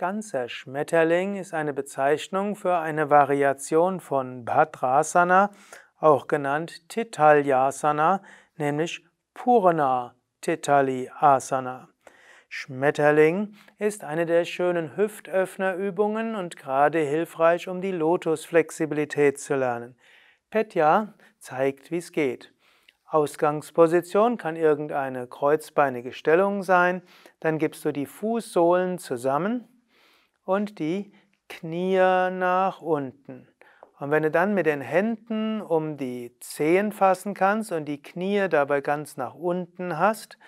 Ganzer Schmetterling ist eine Bezeichnung für eine Variation von Bhadrasana, auch genannt Titalyasana, nämlich Purana Titali Asana. Schmetterling ist eine der schönen Hüftöffnerübungen und gerade hilfreich, um die Lotusflexibilität zu lernen. Petya zeigt, wie es geht. Ausgangsposition kann irgendeine kreuzbeinige Stellung sein. Dann gibst du die Fußsohlen zusammen und die Knie nach unten. Und wenn du dann mit den Händen um die Zehen fassen kannst und die Knie dabei ganz nach unten hast,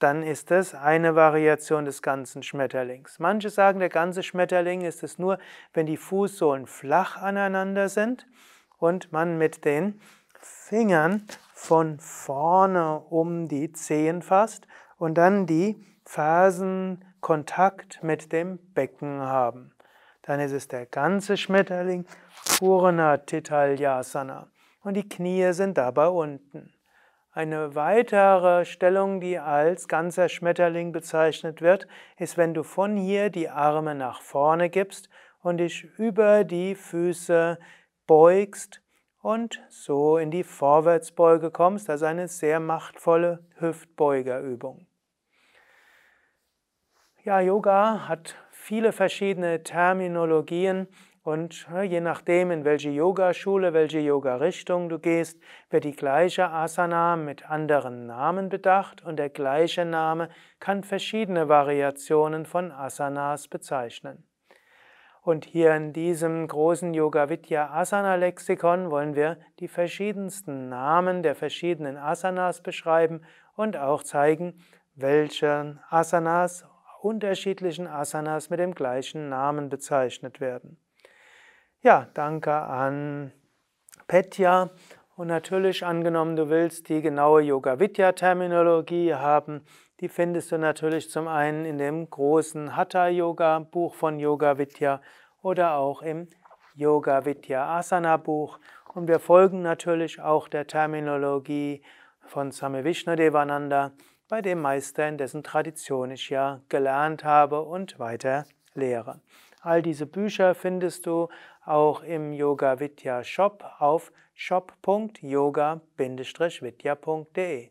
dann ist es eine Variation des ganzen Schmetterlings. Manche sagen, der ganze Schmetterling ist es nur, wenn die Fußsohlen flach aneinander sind und man mit den Fingern von vorne um die Zehen fasst und dann die Fersen Kontakt mit dem Becken haben. Dann ist es der ganze Schmetterling, Purna Titalyasana. Und die Knie sind dabei unten. Eine weitere Stellung, die als ganzer Schmetterling bezeichnet wird, ist, wenn du von hier die Arme nach vorne gibst und dich über die Füße beugst und so in die Vorwärtsbeuge kommst, also eine sehr machtvolle Hüftbeugerübung. Ja, Yoga hat viele verschiedene Terminologien und je nachdem, in welche Yogaschule, welche Yoga-Richtung du gehst, wird die gleiche Asana mit anderen Namen bedacht und der gleiche Name kann verschiedene Variationen von Asanas bezeichnen. Und hier in diesem großen Yoga Vidya Asana Lexikon wollen wir die verschiedensten Namen der verschiedenen Asanas beschreiben und auch zeigen, welche Asanas, unterschiedlichen Asanas mit dem gleichen Namen bezeichnet werden. Ja, danke an Petya und natürlich angenommen, du willst die genaue Yoga Vidya Terminologie haben, die findest du natürlich zum einen in dem großen Hatha Yoga Buch von Yoga Vidya oder auch im Yoga Vidya Asana Buch. Und wir folgen natürlich auch der Terminologie von Swami Vishnudevananda, bei dem Meister, in dessen Tradition ich ja gelernt habe und weiter lehre. All diese Bücher findest du auch im Yoga Vidya Shop auf shop.yoga-vidya.de.